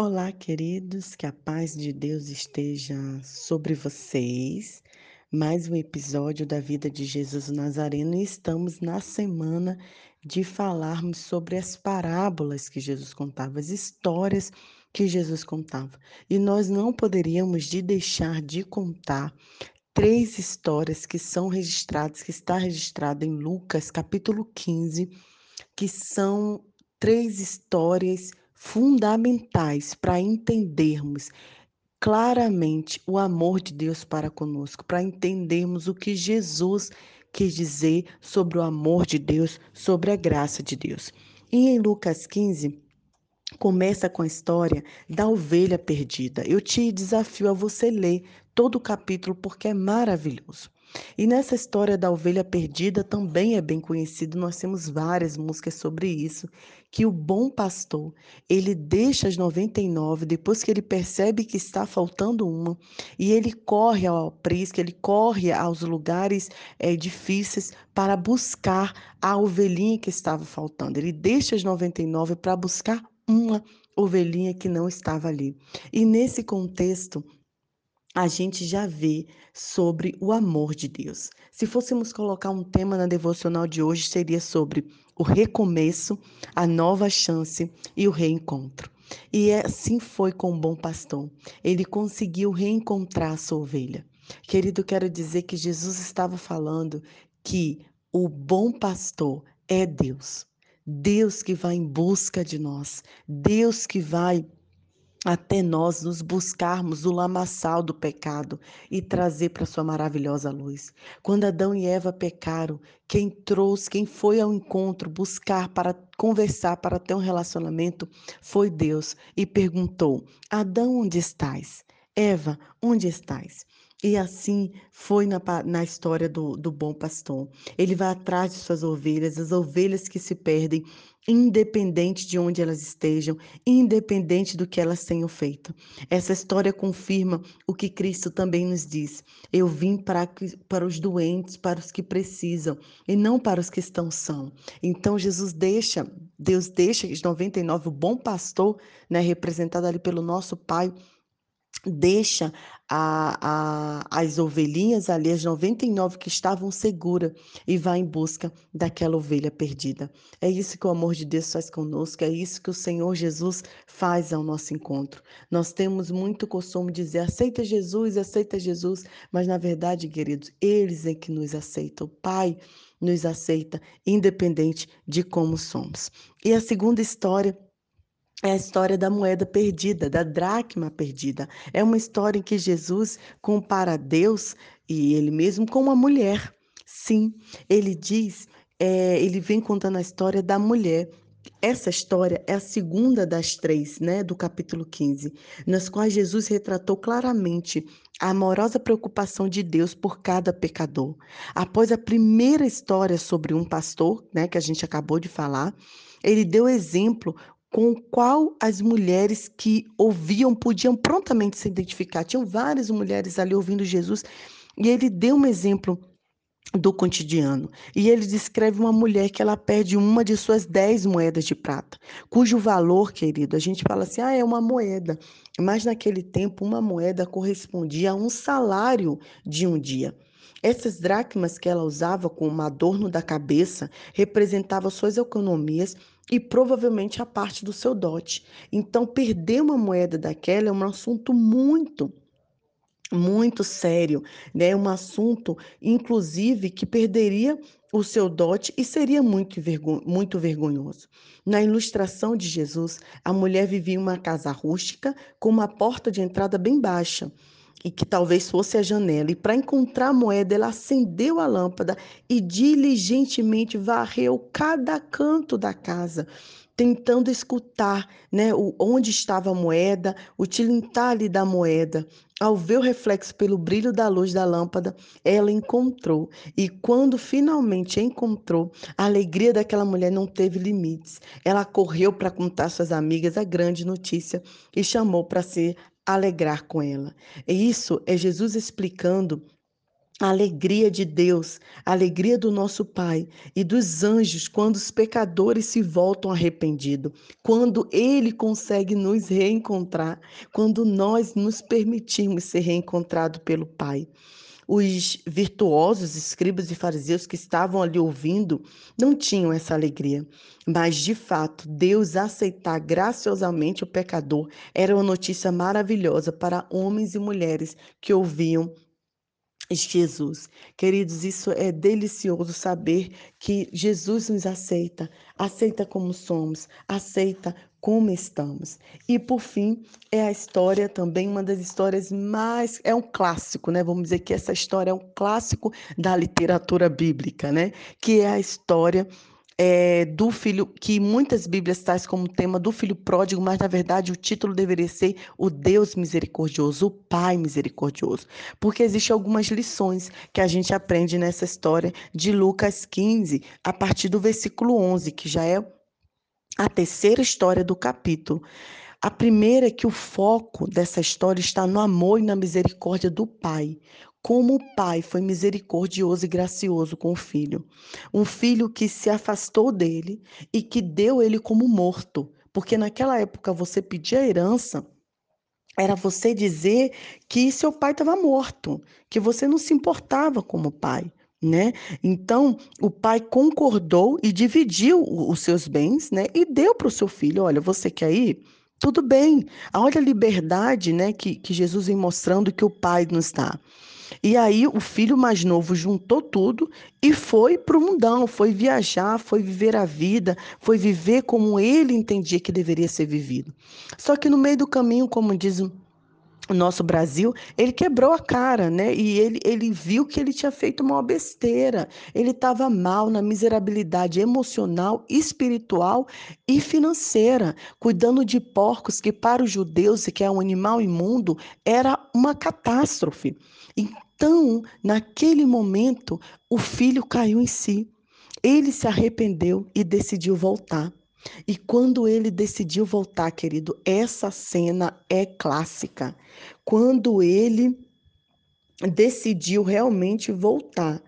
Olá, queridos, que a paz de Deus esteja sobre vocês. Mais um episódio da vida de Jesus Nazareno e estamos na semana de falarmos sobre as parábolas que Jesus contava, as histórias que Jesus contava. E nós não poderíamos de deixar de contar três histórias que são registradas, que está registrada em Lucas, capítulo 15, que são três histórias fundamentais para entendermos claramente o amor de Deus para conosco, para entendermos o que Jesus quis dizer sobre o amor de Deus, sobre a graça de Deus. E em Lucas 15, começa com a história da ovelha perdida. Eu te desafio a você ler todo o capítulo porque é maravilhoso. E nessa história da ovelha perdida também é bem conhecido, nós temos várias músicas sobre isso, que o bom pastor, ele deixa as 99 depois que ele percebe que está faltando uma, e ele corre ao aprisco, ele corre aos lugares é, difíceis para buscar a ovelhinha que estava faltando. Ele deixa as 99 para buscar uma ovelhinha que não estava ali. E nesse contexto, a gente já vê sobre o amor de Deus. Se fôssemos colocar um tema na devocional de hoje, seria sobre o recomeço, a nova chance e o reencontro. E assim foi com o bom pastor. Ele conseguiu reencontrar a sua ovelha. Querido, quero dizer que Jesus estava falando que o bom pastor é Deus. Deus que vai em busca de nós, Deus que vai até nós nos buscarmos o lamaçal do pecado e trazer para sua maravilhosa luz. Quando Adão e Eva pecaram, quem trouxe, quem foi ao encontro buscar para conversar, para ter um relacionamento, foi Deus e perguntou: Adão, onde estás? Eva, onde estás? E assim foi na, na história do, do bom pastor. Ele vai atrás de suas ovelhas, as ovelhas que se perdem, independente de onde elas estejam, independente do que elas tenham feito. Essa história confirma o que Cristo também nos diz. Eu vim para, para os doentes, para os que precisam, e não para os que estão são. Então Jesus deixa, Deus deixa os 99, o bom pastor, né, representado ali pelo nosso Pai, deixa a, a, as ovelhinhas ali, as 99 que estavam seguras, e vai em busca daquela ovelha perdida. É isso que o amor de Deus faz conosco, é isso que o Senhor Jesus faz ao nosso encontro. Nós temos muito costume de dizer: aceita Jesus, aceita Jesus, mas na verdade, queridos, eles é que nos aceitam. O Pai nos aceita, independente de como somos. E a segunda história é a história da moeda perdida, da dracma perdida. É uma história em que Jesus compara Deus e ele mesmo com uma mulher. Sim, ele diz, é, ele vem contando a história da mulher. Essa história é a segunda das três, né, do capítulo 15, nas quais Jesus retratou claramente a amorosa preocupação de Deus por cada pecador. Após a primeira história sobre um pastor, né, que a gente acabou de falar, ele deu exemplo com o qual as mulheres que ouviam podiam prontamente se identificar. Tinham várias mulheres ali ouvindo Jesus e ele deu um exemplo do cotidiano. E ele descreve uma mulher que ela perde uma de suas dez moedas de prata, cujo valor, querido, a gente fala assim, ah, é uma moeda. Mas naquele tempo, uma moeda correspondia a um salário de um dia. Essas dracmas que ela usava com um adorno da cabeça representavam suas economias e provavelmente a parte do seu dote. Então, perder uma moeda daquela é um assunto muito muito sério, né? Um assunto, inclusive, que perderia o seu dote e seria muito, muito vergonhoso. Na ilustração de Jesus, a mulher vivia em uma casa rústica com uma porta de entrada bem baixa e que talvez fosse a janela, e para encontrar a moeda, ela acendeu a lâmpada e diligentemente varreu cada canto da casa, tentando escutar né, onde estava a moeda, o tilintar da moeda. Ao ver o reflexo pelo brilho da luz da lâmpada, ela encontrou. E quando finalmente encontrou, a alegria daquela mulher não teve limites. Ela correu para contar às suas amigas a grande notícia e chamou para ser alegrar com ela. E isso é Jesus explicando a alegria de Deus, a alegria do nosso Pai e dos anjos quando os pecadores se voltam arrependidos, quando Ele consegue nos reencontrar, quando nós nos permitimos ser reencontrados pelo Pai. Os virtuosos, escribas e fariseus que estavam ali ouvindo não tinham essa alegria, mas de fato, Deus aceitar graciosamente o pecador era uma notícia maravilhosa para homens e mulheres que ouviam Jesus. Queridos, isso é delicioso saber que Jesus nos aceita, aceita como somos, aceita como estamos. E por fim, é a história também, uma das histórias mais. É um clássico, né? Vamos dizer que essa história é um clássico da literatura bíblica, né? Que é a história é, do filho, que muitas Bíblias traz como tema do filho pródigo, mas na verdade o título deveria ser o Deus misericordioso, o Pai misericordioso, porque existem algumas lições que a gente aprende nessa história de Lucas 15, a partir do versículo 11, que já é a terceira história do capítulo. A primeira é que o foco dessa história está no amor e na misericórdia do Pai como o pai foi misericordioso e gracioso com o filho. Um filho que se afastou dele e que deu ele como morto. Porque naquela época você pedia herança, era você dizer que seu pai estava morto, que você não se importava como pai. Né? Então, o pai concordou e dividiu os seus bens, né? E deu para o seu filho: olha, você quer ir? Tudo bem. Olha a liberdade, né? Que, que Jesus vem mostrando que o pai nos dá. E aí o filho mais novo juntou tudo e foi para o mundão, foi viajar, foi viver a vida, foi viver como ele entendia que deveria ser vivido. Só que no meio do caminho, como diz o nosso Brasil, ele quebrou a cara, né? E ele, ele viu que ele tinha feito uma besteira. Ele estava mal na miserabilidade emocional, espiritual e financeira, cuidando de porcos que para os judeus, que é um animal imundo, era uma catástrofe. Então, naquele momento, o filho caiu em si. Ele se arrependeu e decidiu voltar. E quando ele decidiu voltar, querido, essa cena é clássica. Quando ele decidiu realmente voltar,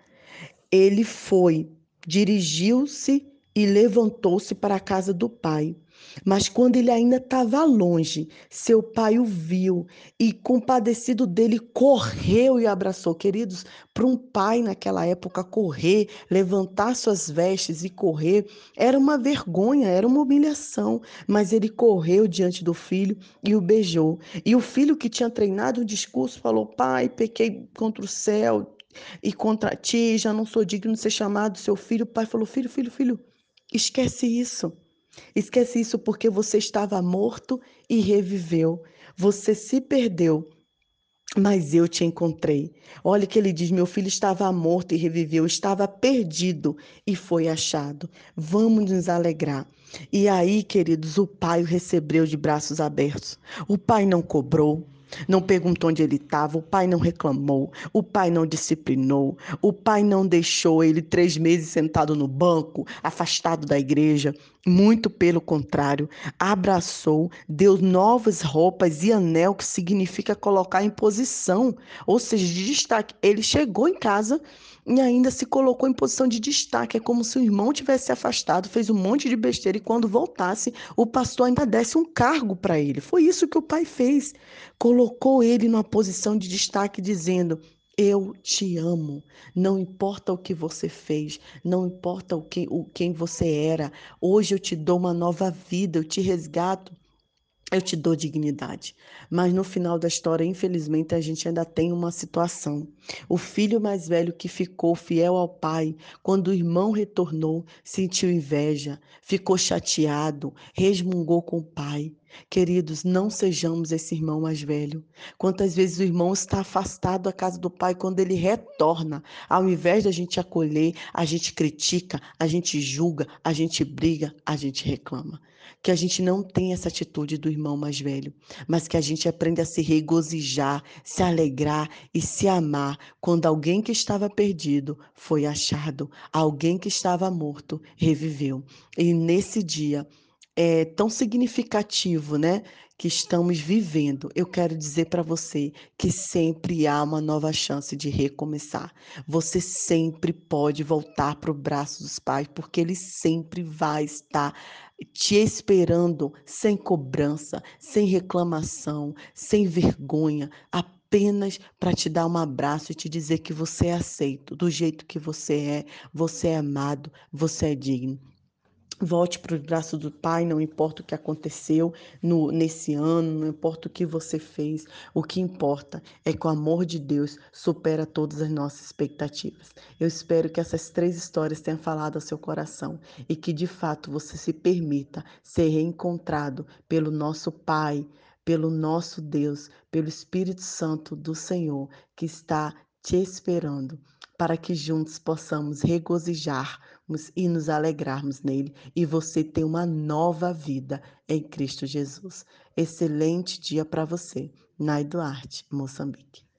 ele foi, dirigiu-se e levantou-se para a casa do pai. Mas quando ele ainda estava longe, seu pai o viu e, compadecido dele, correu e abraçou. Queridos, para um pai naquela época correr, levantar suas vestes e correr, era uma vergonha, era uma humilhação. Mas ele correu diante do filho e o beijou. E o filho que tinha treinado o discurso falou: Pai, pequei contra o céu e contra ti, já não sou digno de ser chamado seu filho. O pai falou: Filho, filho, filho, esquece isso. Esquece isso porque você estava morto e reviveu. Você se perdeu, mas eu te encontrei. Olha que ele diz: meu filho estava morto e reviveu, estava perdido e foi achado. Vamos nos alegrar. E aí, queridos, o pai o recebeu de braços abertos. O pai não cobrou, não perguntou onde ele estava, o pai não reclamou, o pai não disciplinou, o pai não deixou ele três meses sentado no banco, afastado da igreja. Muito pelo contrário, abraçou, deu novas roupas e anel, que significa colocar em posição, ou seja, de destaque. Ele chegou em casa e ainda se colocou em posição de destaque. É como se o irmão tivesse afastado, fez um monte de besteira e quando voltasse, o pastor ainda desse um cargo para ele. Foi isso que o pai fez. Colocou ele numa posição de destaque, dizendo: eu te amo. Não importa o que você fez, não importa o, que, o quem você era. Hoje eu te dou uma nova vida, eu te resgato eu te dou dignidade. Mas no final da história, infelizmente, a gente ainda tem uma situação. O filho mais velho que ficou fiel ao pai, quando o irmão retornou, sentiu inveja, ficou chateado, resmungou com o pai. Queridos, não sejamos esse irmão mais velho. Quantas vezes o irmão está afastado da casa do pai quando ele retorna, ao invés da gente acolher, a gente critica, a gente julga, a gente briga, a gente reclama que a gente não tenha essa atitude do irmão mais velho, mas que a gente aprenda a se regozijar, se alegrar e se amar quando alguém que estava perdido foi achado, alguém que estava morto reviveu. E nesse dia é tão significativo, né? que estamos vivendo, eu quero dizer para você que sempre há uma nova chance de recomeçar. Você sempre pode voltar para o braço dos pais, porque ele sempre vai estar te esperando sem cobrança, sem reclamação, sem vergonha, apenas para te dar um abraço e te dizer que você é aceito do jeito que você é, você é amado, você é digno. Volte para os braços do Pai, não importa o que aconteceu no, nesse ano, não importa o que você fez, o que importa é que o amor de Deus supera todas as nossas expectativas. Eu espero que essas três histórias tenham falado ao seu coração e que de fato você se permita ser reencontrado pelo nosso Pai, pelo nosso Deus, pelo Espírito Santo do Senhor que está te esperando para que juntos possamos regozijarmos e nos alegrarmos nele e você ter uma nova vida em Cristo Jesus. Excelente dia para você. Nai Duarte, Moçambique.